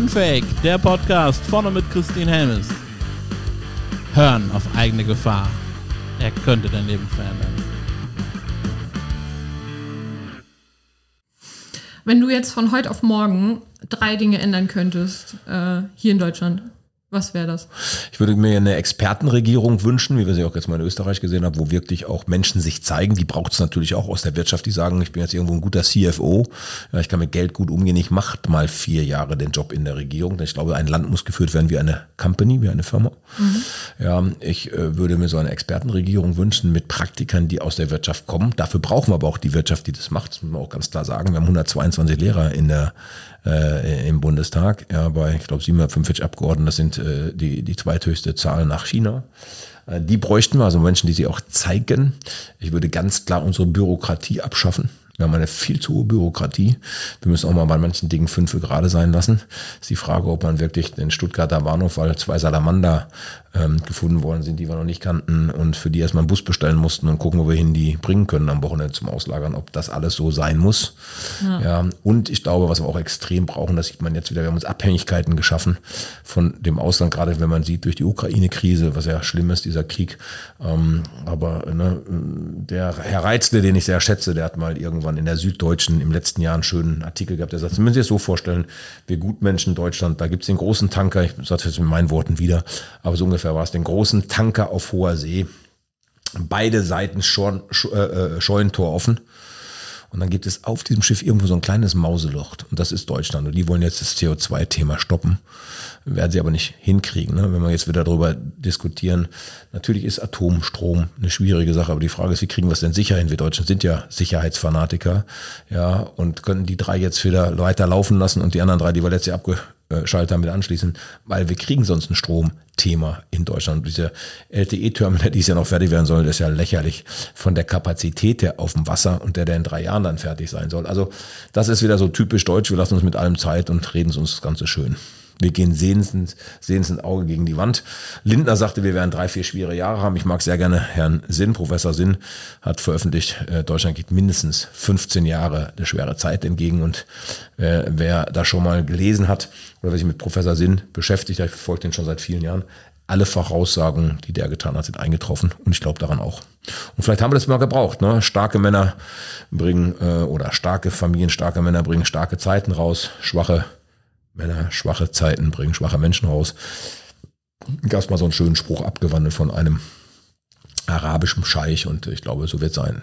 Unfake, der Podcast vorne mit Christine Helmes. Hören auf eigene Gefahr. Er könnte dein Leben verändern. Wenn du jetzt von heute auf morgen drei Dinge ändern könntest, äh, hier in Deutschland, was wäre das? Ich würde mir eine Expertenregierung wünschen, wie wir sie auch jetzt mal in Österreich gesehen haben, wo wirklich auch Menschen sich zeigen. Die braucht es natürlich auch aus der Wirtschaft, die sagen, ich bin jetzt irgendwo ein guter CFO, ja, ich kann mit Geld gut umgehen, ich mache mal vier Jahre den Job in der Regierung. Ich glaube, ein Land muss geführt werden wie eine Company, wie eine Firma. Mhm. Ja, ich äh, würde mir so eine Expertenregierung wünschen mit Praktikern, die aus der Wirtschaft kommen. Dafür brauchen wir aber auch die Wirtschaft, die das macht. Das muss man auch ganz klar sagen. Wir haben 122 Lehrer in der äh, im Bundestag, ja, bei, ich glaube, 745 Abgeordneten, das sind äh, die, die zweithöchste Zahl nach China. Äh, die bräuchten wir, also Menschen, die sie auch zeigen. Ich würde ganz klar unsere Bürokratie abschaffen. Wir haben eine viel zu hohe Bürokratie. Wir müssen auch mal bei manchen Dingen fünf gerade sein lassen. Ist die Frage, ob man wirklich den Stuttgarter Bahnhof, weil zwei Salamander ähm, gefunden worden sind, die wir noch nicht kannten und für die erstmal einen Bus bestellen mussten und gucken, wo wir hin die bringen können am Wochenende zum Auslagern, ob das alles so sein muss. Ja. ja. Und ich glaube, was wir auch extrem brauchen, das sieht man jetzt wieder, wir haben uns Abhängigkeiten geschaffen von dem Ausland, gerade wenn man sieht durch die Ukraine-Krise, was ja schlimm ist, dieser Krieg. Ähm, aber ne, der Herr Reitzle, den ich sehr schätze, der hat mal irgendwann in der Süddeutschen im letzten Jahr einen schönen Artikel gehabt, der sagt, Sie müssen sich das so vorstellen, wir Gutmenschen Deutschland, da gibt es den großen Tanker, ich sage jetzt mit meinen Worten wieder, aber so ungefähr war es, den großen Tanker auf hoher See. Beide Seiten Scheun, äh, äh, Scheunentor offen. Und dann gibt es auf diesem Schiff irgendwo so ein kleines Mauseloch. Und das ist Deutschland. Und die wollen jetzt das CO2-Thema stoppen. Werden sie aber nicht hinkriegen. Ne? Wenn wir jetzt wieder darüber diskutieren. Natürlich ist Atomstrom eine schwierige Sache. Aber die Frage ist, wie kriegen wir es denn sicher hin? Wir Deutschen sind ja Sicherheitsfanatiker. Ja, und können die drei jetzt wieder weiter laufen lassen und die anderen drei, die wir letztes Jahr abge Schalter mit anschließen, weil wir kriegen sonst ein Stromthema in Deutschland. Diese LTE-Terminal, die es ja noch fertig werden sollen, ist ja lächerlich von der Kapazität her auf dem Wasser und der, der in drei Jahren dann fertig sein soll. Also das ist wieder so typisch deutsch. Wir lassen uns mit allem Zeit und reden uns das Ganze schön. Wir gehen sehensend, sehensend Auge gegen die Wand. Lindner sagte, wir werden drei, vier schwere Jahre haben. Ich mag sehr gerne Herrn Sinn. Professor Sinn hat veröffentlicht, äh, Deutschland geht mindestens 15 Jahre eine schwere Zeit entgegen. Und äh, wer da schon mal gelesen hat oder wer sich mit Professor Sinn beschäftigt, ich verfolge den schon seit vielen Jahren, alle Voraussagen, die der getan hat, sind eingetroffen. Und ich glaube daran auch. Und vielleicht haben wir das mal gebraucht. Ne? Starke Männer bringen äh, oder starke Familien, starke Männer bringen starke Zeiten raus. Schwache Männer, schwache Zeiten bringen schwache Menschen raus. Gab es mal so einen schönen Spruch abgewandelt von einem arabischen Scheich und ich glaube, so wird es sein.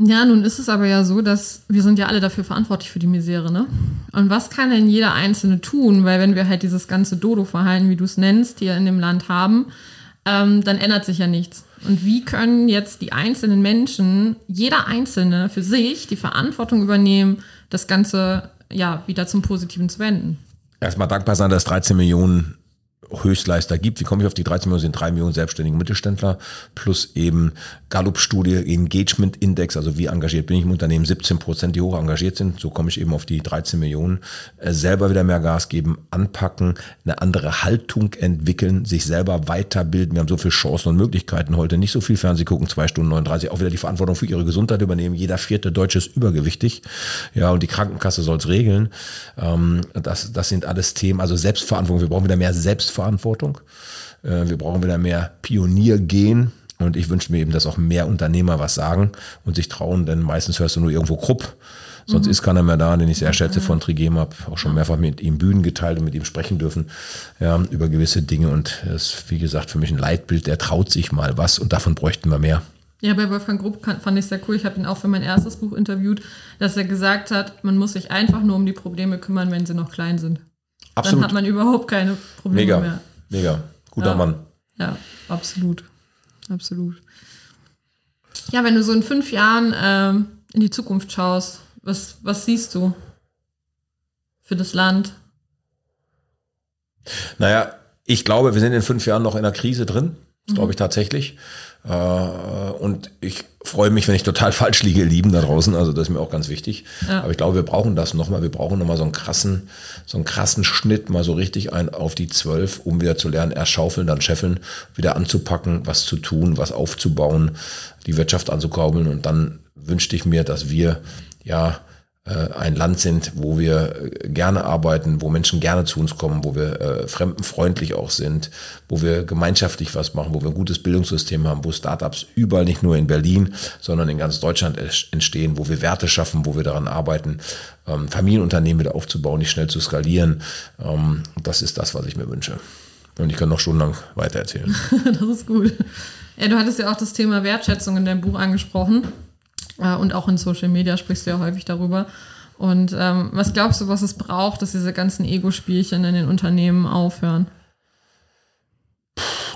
Ja, nun ist es aber ja so, dass wir sind ja alle dafür verantwortlich für die Misere, ne? Und was kann denn jeder Einzelne tun? Weil wenn wir halt dieses ganze Dodo-Verhalten, wie du es nennst, hier in dem Land haben, ähm, dann ändert sich ja nichts. Und wie können jetzt die einzelnen Menschen, jeder Einzelne für sich, die Verantwortung übernehmen, das Ganze ja wieder zum Positiven zu wenden? Erstmal dankbar sein, dass 13 Millionen Höchstleister gibt. Wie komme ich auf die 13 Millionen? Sind 3 Millionen selbstständige Mittelständler plus eben Gallup-Studie, Engagement-Index, also wie engagiert bin ich im Unternehmen, 17 Prozent, die hoch engagiert sind. So komme ich eben auf die 13 Millionen. Äh, selber wieder mehr Gas geben, anpacken, eine andere Haltung entwickeln, sich selber weiterbilden. Wir haben so viele Chancen und Möglichkeiten heute. Nicht so viel Fernseh gucken, zwei Stunden 39. Auch wieder die Verantwortung für ihre Gesundheit übernehmen. Jeder vierte Deutsche ist übergewichtig. Ja, und die Krankenkasse soll es regeln. Ähm, das, das sind alles Themen. Also Selbstverantwortung. Wir brauchen wieder mehr Selbstverantwortung. Äh, wir brauchen wieder mehr Pioniergehen. Und ich wünsche mir eben, dass auch mehr Unternehmer was sagen und sich trauen, denn meistens hörst du nur irgendwo Krupp. Sonst mhm. ist keiner mehr da, den ich sehr schätze von Trigema, habe auch schon mehrfach mit ihm Bühnen geteilt und mit ihm sprechen dürfen ja, über gewisse Dinge. Und das ist, wie gesagt, für mich ein Leitbild, der traut sich mal was und davon bräuchten wir mehr. Ja, bei Wolfgang Grupp fand ich sehr cool. Ich habe ihn auch für mein erstes Buch interviewt, dass er gesagt hat, man muss sich einfach nur um die Probleme kümmern, wenn sie noch klein sind. Absolut. Dann hat man überhaupt keine Probleme mega, mehr. Mega, guter ja. Mann. Ja, absolut absolut. Ja, wenn du so in fünf Jahren ähm, in die Zukunft schaust, was, was siehst du für das Land? Naja, ich glaube, wir sind in fünf Jahren noch in einer Krise drin. Das glaube ich tatsächlich. Äh, und ich freue mich, wenn ich total falsch liege, lieben da draußen. Also das ist mir auch ganz wichtig. Ja. Aber ich glaube, wir brauchen das nochmal. Wir brauchen nochmal so einen krassen, so einen krassen Schnitt, mal so richtig ein auf die zwölf, um wieder zu lernen, erst schaufeln, dann scheffeln, wieder anzupacken, was zu tun, was aufzubauen, die Wirtschaft anzukurbeln. Und dann wünschte ich mir, dass wir ja ein Land sind, wo wir äh, gerne arbeiten, wo Menschen gerne zu uns kommen, wo wir äh, fremdenfreundlich auch sind, wo wir gemeinschaftlich was machen, wo wir ein gutes Bildungssystem haben, wo Startups überall nicht nur in Berlin, sondern in ganz Deutschland entstehen, wo wir Werte schaffen, wo wir daran arbeiten, ähm, Familienunternehmen wieder aufzubauen, nicht schnell zu skalieren. Ähm, das ist das, was ich mir wünsche. Und ich kann noch stundenlang weitererzählen. das ist gut. Ja, du hattest ja auch das Thema Wertschätzung in deinem Buch angesprochen. Äh, und auch in Social Media sprichst du ja häufig darüber. Und ähm, was glaubst du, was es braucht, dass diese ganzen Ego-Spielchen in den Unternehmen aufhören?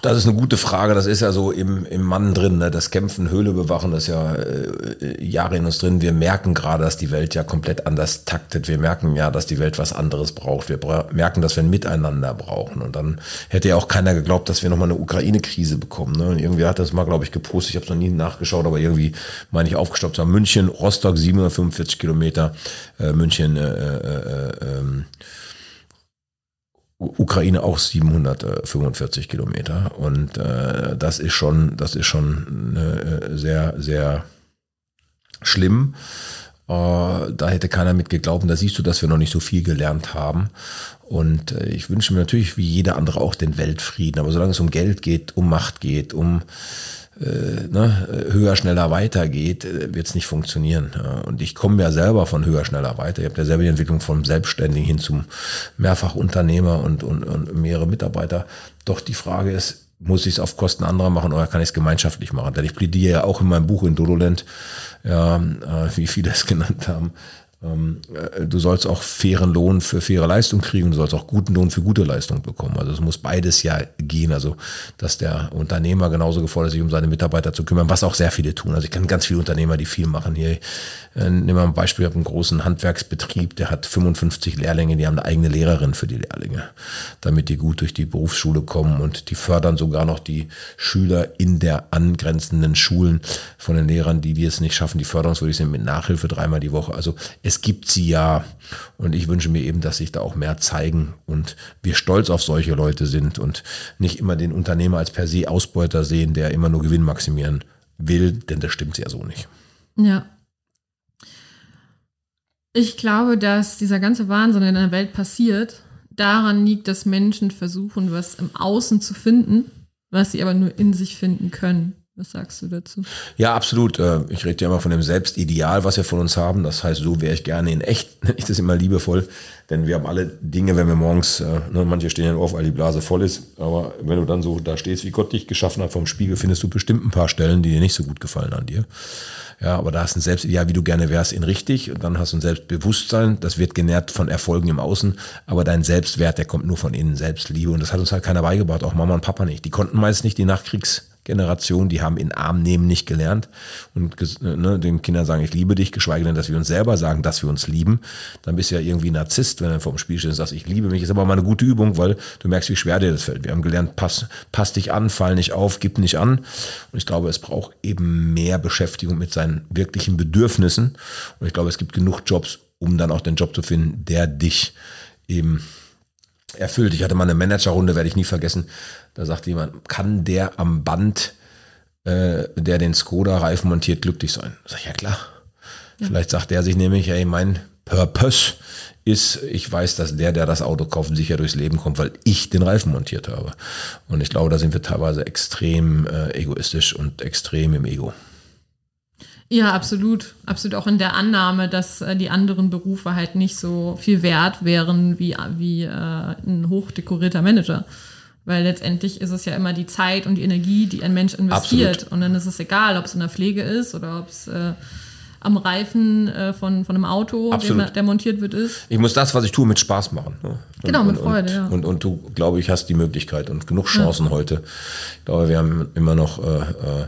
Das ist eine gute Frage. Das ist ja so im, im Mann drin. Ne? Das Kämpfen, Höhle bewachen, das ist ja äh, Jahre in uns drin. Wir merken gerade, dass die Welt ja komplett anders taktet. Wir merken ja, dass die Welt was anderes braucht. Wir bra merken, dass wir ein Miteinander brauchen. Und dann hätte ja auch keiner geglaubt, dass wir nochmal eine Ukraine-Krise bekommen. Ne? Und irgendwie hat das mal, glaube ich, gepostet. Ich habe es noch nie nachgeschaut, aber irgendwie meine ich aufgestoppt. München, Rostock 745 Kilometer, äh, München, äh, äh, äh, ähm, Ukraine auch 745 Kilometer und äh, das ist schon, das ist schon äh, sehr, sehr schlimm. Äh, da hätte keiner mit geglaubt. Da siehst du, dass wir noch nicht so viel gelernt haben. Und äh, ich wünsche mir natürlich, wie jeder andere auch, den Weltfrieden. Aber solange es um Geld geht, um Macht geht, um äh, ne, höher, schneller, weiter geht, äh, wird es nicht funktionieren. Und ich komme ja selber von höher, schneller, weiter. Ich habe ja selber die Entwicklung vom Selbstständigen hin zum Mehrfachunternehmer und, und, und mehrere Mitarbeiter. Doch die Frage ist, muss ich es auf Kosten anderer machen oder kann ich es gemeinschaftlich machen? Denn ich plädiere ja auch in meinem Buch in Dololent, ja, äh, wie viele es genannt haben, du sollst auch fairen Lohn für faire Leistung kriegen, du sollst auch guten Lohn für gute Leistung bekommen. Also es muss beides ja gehen. Also dass der Unternehmer genauso gefordert ist, sich um seine Mitarbeiter zu kümmern, was auch sehr viele tun. Also ich kenne ganz viele Unternehmer, die viel machen hier. Äh, nehmen wir ein Beispiel, ich habe einen großen Handwerksbetrieb, der hat 55 Lehrlinge, die haben eine eigene Lehrerin für die Lehrlinge, damit die gut durch die Berufsschule kommen und die fördern sogar noch die Schüler in der angrenzenden Schulen von den Lehrern, die die es nicht schaffen, die förderungswürdig sind mit Nachhilfe dreimal die Woche. Also es gibt sie ja. Und ich wünsche mir eben, dass sich da auch mehr zeigen und wir stolz auf solche Leute sind und nicht immer den Unternehmer als per se Ausbeuter sehen, der immer nur Gewinn maximieren will, denn das stimmt ja so nicht. Ja. Ich glaube, dass dieser ganze Wahnsinn in der Welt passiert, daran liegt, dass Menschen versuchen, was im Außen zu finden, was sie aber nur in sich finden können. Was sagst du dazu? Ja, absolut. Äh, ich rede ja immer von dem Selbstideal, was wir von uns haben. Das heißt, so wäre ich gerne in echt, nenne ich das immer liebevoll. Denn wir haben alle Dinge, wenn wir morgens, äh, ne, manche stehen ja auf, weil die Blase voll ist. Aber wenn du dann so da stehst, wie Gott dich geschaffen hat vom Spiegel, findest du bestimmt ein paar Stellen, die dir nicht so gut gefallen an dir. Ja, aber da hast du ein Selbstideal, wie du gerne wärst, in richtig. Und dann hast du ein Selbstbewusstsein, das wird genährt von Erfolgen im Außen. Aber dein Selbstwert, der kommt nur von innen, Selbstliebe. Und das hat uns halt keiner beigebracht, auch Mama und Papa nicht. Die konnten meist nicht die Nachkriegs- Generation, die haben in Arm nehmen nicht gelernt und ne, den Kindern sagen, ich liebe dich, geschweige denn, dass wir uns selber sagen, dass wir uns lieben. Dann bist du ja irgendwie Narzisst, wenn du vor dem Spiel stehst und sagst, ich liebe mich. Ist aber mal eine gute Übung, weil du merkst, wie schwer dir das fällt. Wir haben gelernt, pass, pass dich an, fall nicht auf, gib nicht an. Und ich glaube, es braucht eben mehr Beschäftigung mit seinen wirklichen Bedürfnissen. Und ich glaube, es gibt genug Jobs, um dann auch den Job zu finden, der dich eben erfüllt. Ich hatte mal eine Managerrunde, werde ich nie vergessen. Da sagte jemand, kann der am Band, äh, der den Skoda-Reifen montiert, glücklich sein? Sag ich, ja klar. Ja. Vielleicht sagt er sich nämlich, hey, mein Purpose ist, ich weiß, dass der, der das Auto kauft, sicher durchs Leben kommt, weil ich den Reifen montiert habe. Und ich glaube, da sind wir teilweise extrem äh, egoistisch und extrem im Ego. Ja, absolut. Absolut auch in der Annahme, dass äh, die anderen Berufe halt nicht so viel wert wären wie, wie äh, ein hochdekorierter Manager. Weil letztendlich ist es ja immer die Zeit und die Energie, die ein Mensch investiert. Absolut. Und dann ist es egal, ob es in der Pflege ist oder ob es äh, am Reifen äh, von, von einem Auto, dem, der montiert wird, ist. Ich muss das, was ich tue, mit Spaß machen. Ne? Und, genau, mit Freude, und, ja. Und, und, du, glaube ich, hast die Möglichkeit und genug Chancen ja. heute. Ich glaube, wir haben immer noch äh, äh,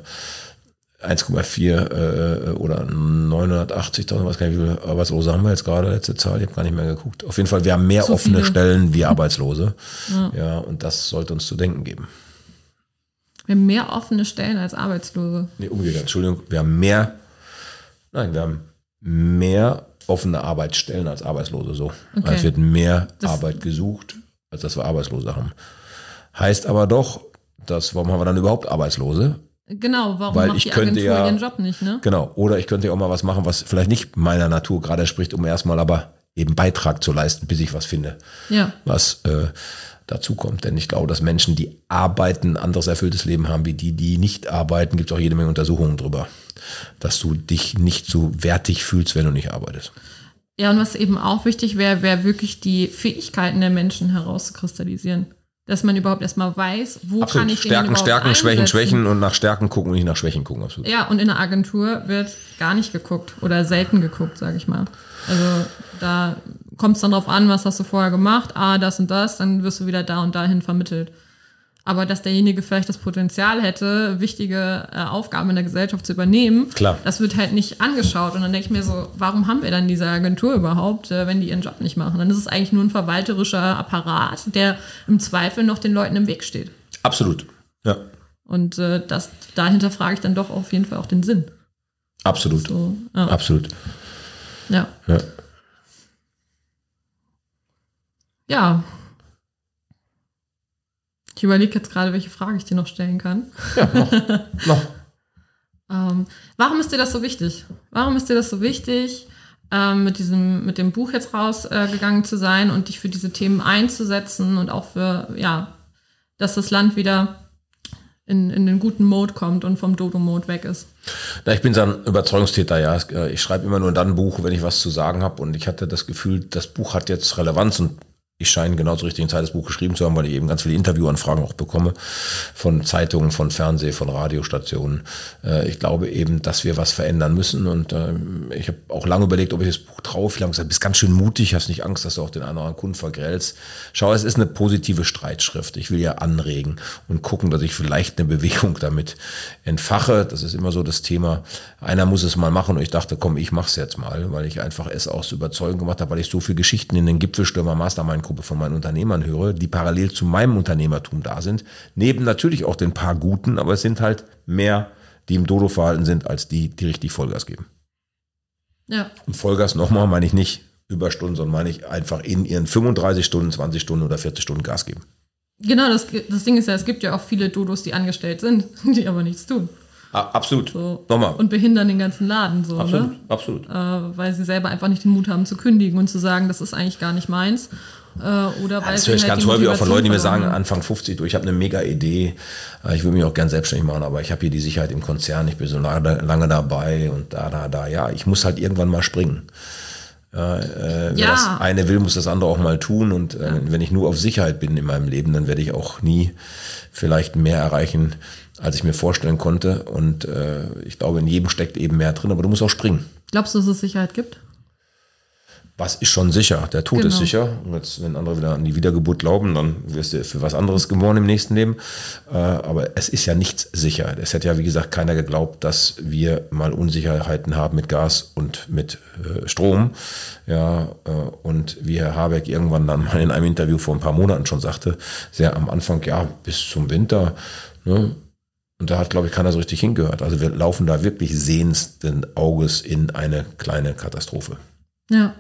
1,4 äh, oder 980.000, was gar nicht, wie viele Arbeitslose haben wir jetzt gerade, letzte Zahl, ich habe gar nicht mehr geguckt. Auf jeden Fall, wir haben mehr so offene viele. Stellen wie Arbeitslose. Ja. ja, und das sollte uns zu denken geben. Wir haben mehr offene Stellen als Arbeitslose. Nee, umgekehrt, Entschuldigung, wir haben mehr, nein, wir haben mehr offene Arbeitsstellen als Arbeitslose, so. Okay. Also es wird mehr das Arbeit gesucht, als dass wir Arbeitslose haben. Heißt aber doch, dass, warum haben wir dann überhaupt Arbeitslose? Genau, warum Weil macht ich die könnte Agentur ja- ihren Job nicht, ne? Genau. Oder ich könnte ja auch mal was machen, was vielleicht nicht meiner Natur gerade entspricht, um erstmal aber eben Beitrag zu leisten, bis ich was finde, Ja. was äh, dazu kommt. Denn ich glaube, dass Menschen, die arbeiten, ein anderes erfülltes Leben haben wie die, die nicht arbeiten. Gibt es auch jede Menge Untersuchungen drüber, dass du dich nicht so wertig fühlst, wenn du nicht arbeitest. Ja, und was eben auch wichtig wäre, wäre wirklich die Fähigkeiten der Menschen herauszukristallisieren. Dass man überhaupt erstmal weiß, wo kann Absolut. ich den Stärken, überhaupt Stärken, Schwächen, einsetzen. Schwächen und nach Stärken gucken und nicht nach Schwächen gucken. Absolut. Ja, und in der Agentur wird gar nicht geguckt oder selten geguckt, sage ich mal. Also da kommt es dann drauf an, was hast du vorher gemacht, ah, das und das, dann wirst du wieder da und dahin vermittelt. Aber dass derjenige vielleicht das Potenzial hätte, wichtige äh, Aufgaben in der Gesellschaft zu übernehmen, Klar. das wird halt nicht angeschaut. Und dann denke ich mir so, warum haben wir dann diese Agentur überhaupt, äh, wenn die ihren Job nicht machen? Dann ist es eigentlich nur ein verwalterischer Apparat, der im Zweifel noch den Leuten im Weg steht. Absolut. Ja. Und äh, das, dahinter frage ich dann doch auf jeden Fall auch den Sinn. Absolut. So, ja. Absolut. Ja. Ja. ja. Ich überlege jetzt gerade, welche Frage ich dir noch stellen kann. Noch. Ähm, warum ist dir das so wichtig? Warum ist dir das so wichtig, ähm, mit, diesem, mit dem Buch jetzt rausgegangen äh, zu sein und dich für diese Themen einzusetzen und auch für, ja, dass das Land wieder in, in den guten Mode kommt und vom Dodo-Mode weg ist? Na, ich bin so ein Überzeugungstäter, ja. Ich schreibe immer nur dann ein Buch, wenn ich was zu sagen habe. Und ich hatte das Gefühl, das Buch hat jetzt Relevanz und ich scheine genau zur richtigen Zeit das Buch geschrieben zu haben, weil ich eben ganz viele Interviewanfragen auch bekomme von Zeitungen, von Fernseh, von Radiostationen. Äh, Ich glaube eben, dass wir was verändern müssen. Und ähm, ich habe auch lange überlegt, ob ich das Buch traue. Viele haben gesagt, bist ganz schön mutig, hast nicht Angst, dass du auch den einen oder anderen Kunden vergrellst. Schau, es ist eine positive Streitschrift. Ich will ja anregen und gucken, dass ich vielleicht eine Bewegung damit entfache. Das ist immer so das Thema. Einer muss es mal machen und ich dachte, komm, ich mach's jetzt mal, weil ich einfach es aus Überzeugung gemacht habe, weil ich so viele Geschichten in den Gipfelstürmer Mastermind-Gruppe von meinen Unternehmern höre, die parallel zu meinem Unternehmertum da sind. Neben natürlich auch den paar Guten, aber es sind halt mehr, die im Dodo-Verhalten sind, als die, die richtig Vollgas geben. Ja. Und Vollgas nochmal meine ich nicht Überstunden, sondern meine ich einfach in ihren 35 Stunden, 20 Stunden oder 40 Stunden Gas geben. Genau, das, das Ding ist ja, es gibt ja auch viele Dodos, die angestellt sind, die aber nichts tun. Ah, absolut. So. Nochmal. Und behindern den ganzen Laden so, absolut, ne? absolut. Äh, weil sie selber einfach nicht den Mut haben zu kündigen und zu sagen, das ist eigentlich gar nicht meins. Äh, oder weil Das höre ich halt ganz häufig auch von Leuten, die mir sagen. Anfang 50, du, ich habe eine mega Idee, äh, ich will mich auch gern selbstständig machen, aber ich habe hier die Sicherheit im Konzern, ich bin so lange, lange dabei und da, da, da. Ja, ich muss halt irgendwann mal springen. Ja, äh, wer Ja. das eine will, muss das andere auch mal tun. Und äh, wenn ich nur auf Sicherheit bin in meinem Leben, dann werde ich auch nie vielleicht mehr erreichen, als ich mir vorstellen konnte. Und äh, ich glaube, in jedem steckt eben mehr drin, aber du musst auch springen. Glaubst du, dass es Sicherheit gibt? Was ist schon sicher? Der Tod ist Genau. sicher. Und jetzt, wenn andere wieder an die Wiedergeburt glauben, dann wirst du für was anderes geboren im nächsten Leben. Äh, aber es ist ja nichts sicher. Es hätte ja, wie gesagt, keiner geglaubt, dass wir mal Unsicherheiten haben mit Gas und mit äh, Strom. Ja, äh, und wie Herr Habeck irgendwann dann mal in einem Interview vor ein paar Monaten schon sagte, sehr am Anfang, ja, bis zum Winter. Ne? Und da hat, glaube ich, keiner so richtig hingehört. Also wir laufen da wirklich sehenden Auges in eine kleine Katastrophe. Ja.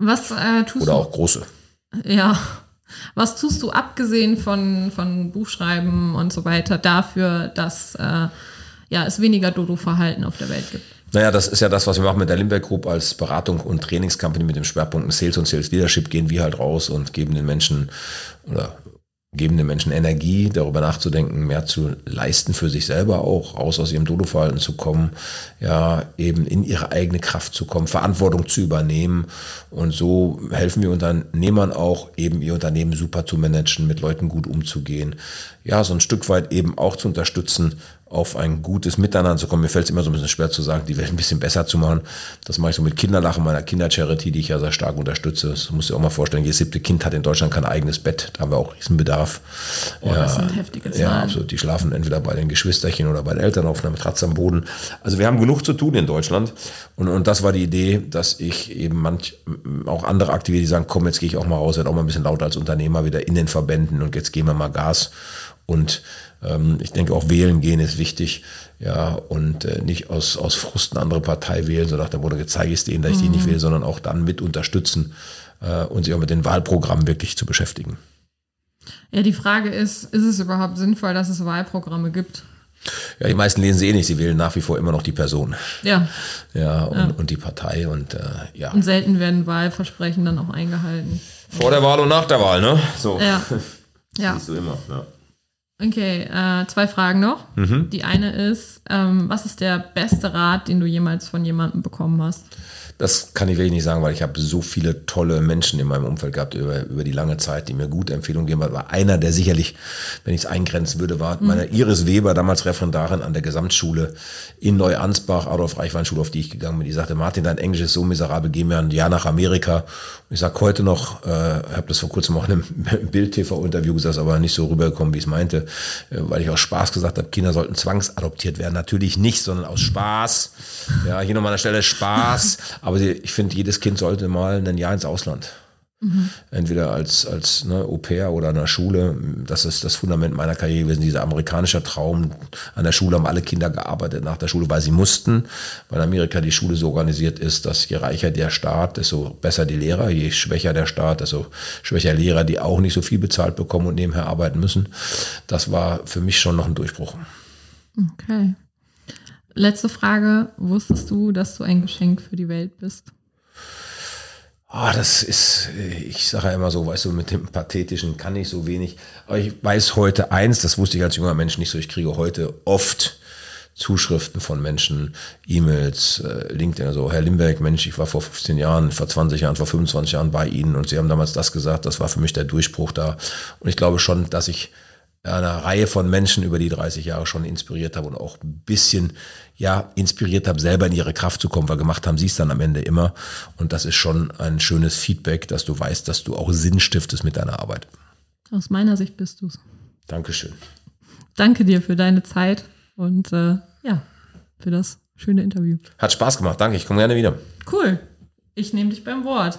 Was äh, tust Oder du? auch große. Ja. Was tust du abgesehen von, von Buchschreiben und so weiter dafür, dass äh, ja, es weniger Dodo-Verhalten auf der Welt gibt? Naja, das ist ja das, was wir machen mit der Limbeck Group als Beratung und Trainingscompany mit dem Schwerpunkt Sales und Sales Leadership gehen wir halt raus und geben den Menschen oder geben den Menschen Energie, darüber nachzudenken, mehr zu leisten für sich selber auch, raus aus ihrem Dodo-Verhalten zu kommen, ja, eben in ihre eigene Kraft zu kommen, Verantwortung zu übernehmen. Und so helfen wir Unternehmern auch, eben ihr Unternehmen super zu managen, mit Leuten gut umzugehen. Ja, so ein Stück weit eben auch zu unterstützen, auf ein gutes Miteinander zu kommen. Mir fällt es immer so ein bisschen schwer zu sagen, die Welt ein bisschen besser zu machen. Das mache ich so mit Kinderlachen meiner Kindercharity, die ich ja sehr stark unterstütze. Das muss ich auch mal vorstellen. Jedes siebte Kind hat in Deutschland kein eigenes Bett. Da haben wir auch Riesenbedarf. Oh, das sind heftige Zahlen. Ja, absolut. Die schlafen entweder bei den Geschwisterchen oder bei den Eltern auf einer Matratze am Boden. Also wir haben genug zu tun in Deutschland. Und, und das war die Idee, dass ich eben manch, auch andere aktiviere, die sagen, komm, jetzt gehe ich auch mal raus, werde auch mal ein bisschen lauter als Unternehmer wieder in den Verbänden und jetzt gehen wir mal Gas. Und ähm, ich denke auch wählen gehen ist wichtig. Ja, und äh, nicht aus, aus Frust eine andere Partei wählen, so nach dem Motto, jetzt zeige ich es denen, dass ich die nicht will, sondern auch dann mit unterstützen äh, und sich auch mit den Wahlprogrammen wirklich zu beschäftigen. Ja, die Frage ist, ist es überhaupt sinnvoll, dass es Wahlprogramme gibt? Ja, die meisten lesen sie eh nicht, sie wählen nach wie vor immer noch die Person. Ja. Ja, und, ja. und die Partei und äh, ja. Und selten werden Wahlversprechen dann auch eingehalten. Vor der Wahl und nach der Wahl, ne? So. Ja. ja. Siehst du immer, ja. Okay, äh, zwei Fragen noch. Mhm. Die eine ist, ähm, was ist der beste Rat, den du jemals von jemandem bekommen hast? Das kann ich wirklich nicht sagen, weil ich habe so viele tolle Menschen in meinem Umfeld gehabt über, über die lange Zeit, die mir gute Empfehlungen geben. Aber einer, der sicherlich, wenn ich es eingrenzen würde, war mhm. meine Iris Weber, damals Referendarin an der Gesamtschule in Neuansbach, Adolf Reichwein-Schule, auf die ich gegangen bin. Die sagte, Martin, dein Englisch ist so miserabel, geh mir ein Jahr nach Amerika. Und ich sage heute noch, äh, habe das vor kurzem auch in einem Bild-TV-Interview gesagt, aber nicht so rübergekommen, wie ich es meinte, äh, weil ich aus Spaß gesagt habe, Kinder sollten zwangsadoptiert werden. Natürlich nicht, sondern aus Spaß. Ja, hier nochmal an der Stelle Spaß. Aber ich finde, jedes Kind sollte mal ein Jahr ins Ausland. Mhm. Entweder als, als ne, Au pair oder an der Schule. Das ist das Fundament meiner Karriere gewesen. Dieser amerikanische Traum. An der Schule haben alle Kinder gearbeitet nach der Schule, weil sie mussten. Weil in Amerika die Schule so organisiert ist, dass je reicher der Staat, desto besser die Lehrer. Je schwächer der Staat, desto schwächer Lehrer, die auch nicht so viel bezahlt bekommen und nebenher arbeiten müssen. Das war für mich schon noch ein Durchbruch. Okay. Letzte Frage. Wusstest du, dass du ein Geschenk für die Welt bist? Oh, das ist, ich sage ja immer so, weißt du, mit dem Pathetischen kann ich so wenig. Aber ich weiß heute eins, das wusste ich als junger Mensch nicht so, ich kriege heute oft Zuschriften von Menschen, E-Mails, äh, LinkedIn, also Herr Limberg, Mensch, ich war vor 15 Jahren, vor 20 Jahren, vor 25 Jahren bei Ihnen und Sie haben damals das gesagt, das war für mich der Durchbruch da. Und ich glaube schon, dass ich einer Reihe von Menschen über die 30 Jahre schon inspiriert habe und auch ein bisschen ja inspiriert habe, selber in ihre Kraft zu kommen, weil gemacht haben sie es dann am Ende immer. Und das ist schon ein schönes Feedback, dass du weißt, dass du auch Sinn stiftest mit deiner Arbeit. Aus meiner Sicht bist du es. Dankeschön. Danke dir für deine Zeit und äh, ja, für das schöne Interview. Hat Spaß gemacht, danke, ich komme gerne wieder. Cool. Ich nehme dich beim Wort.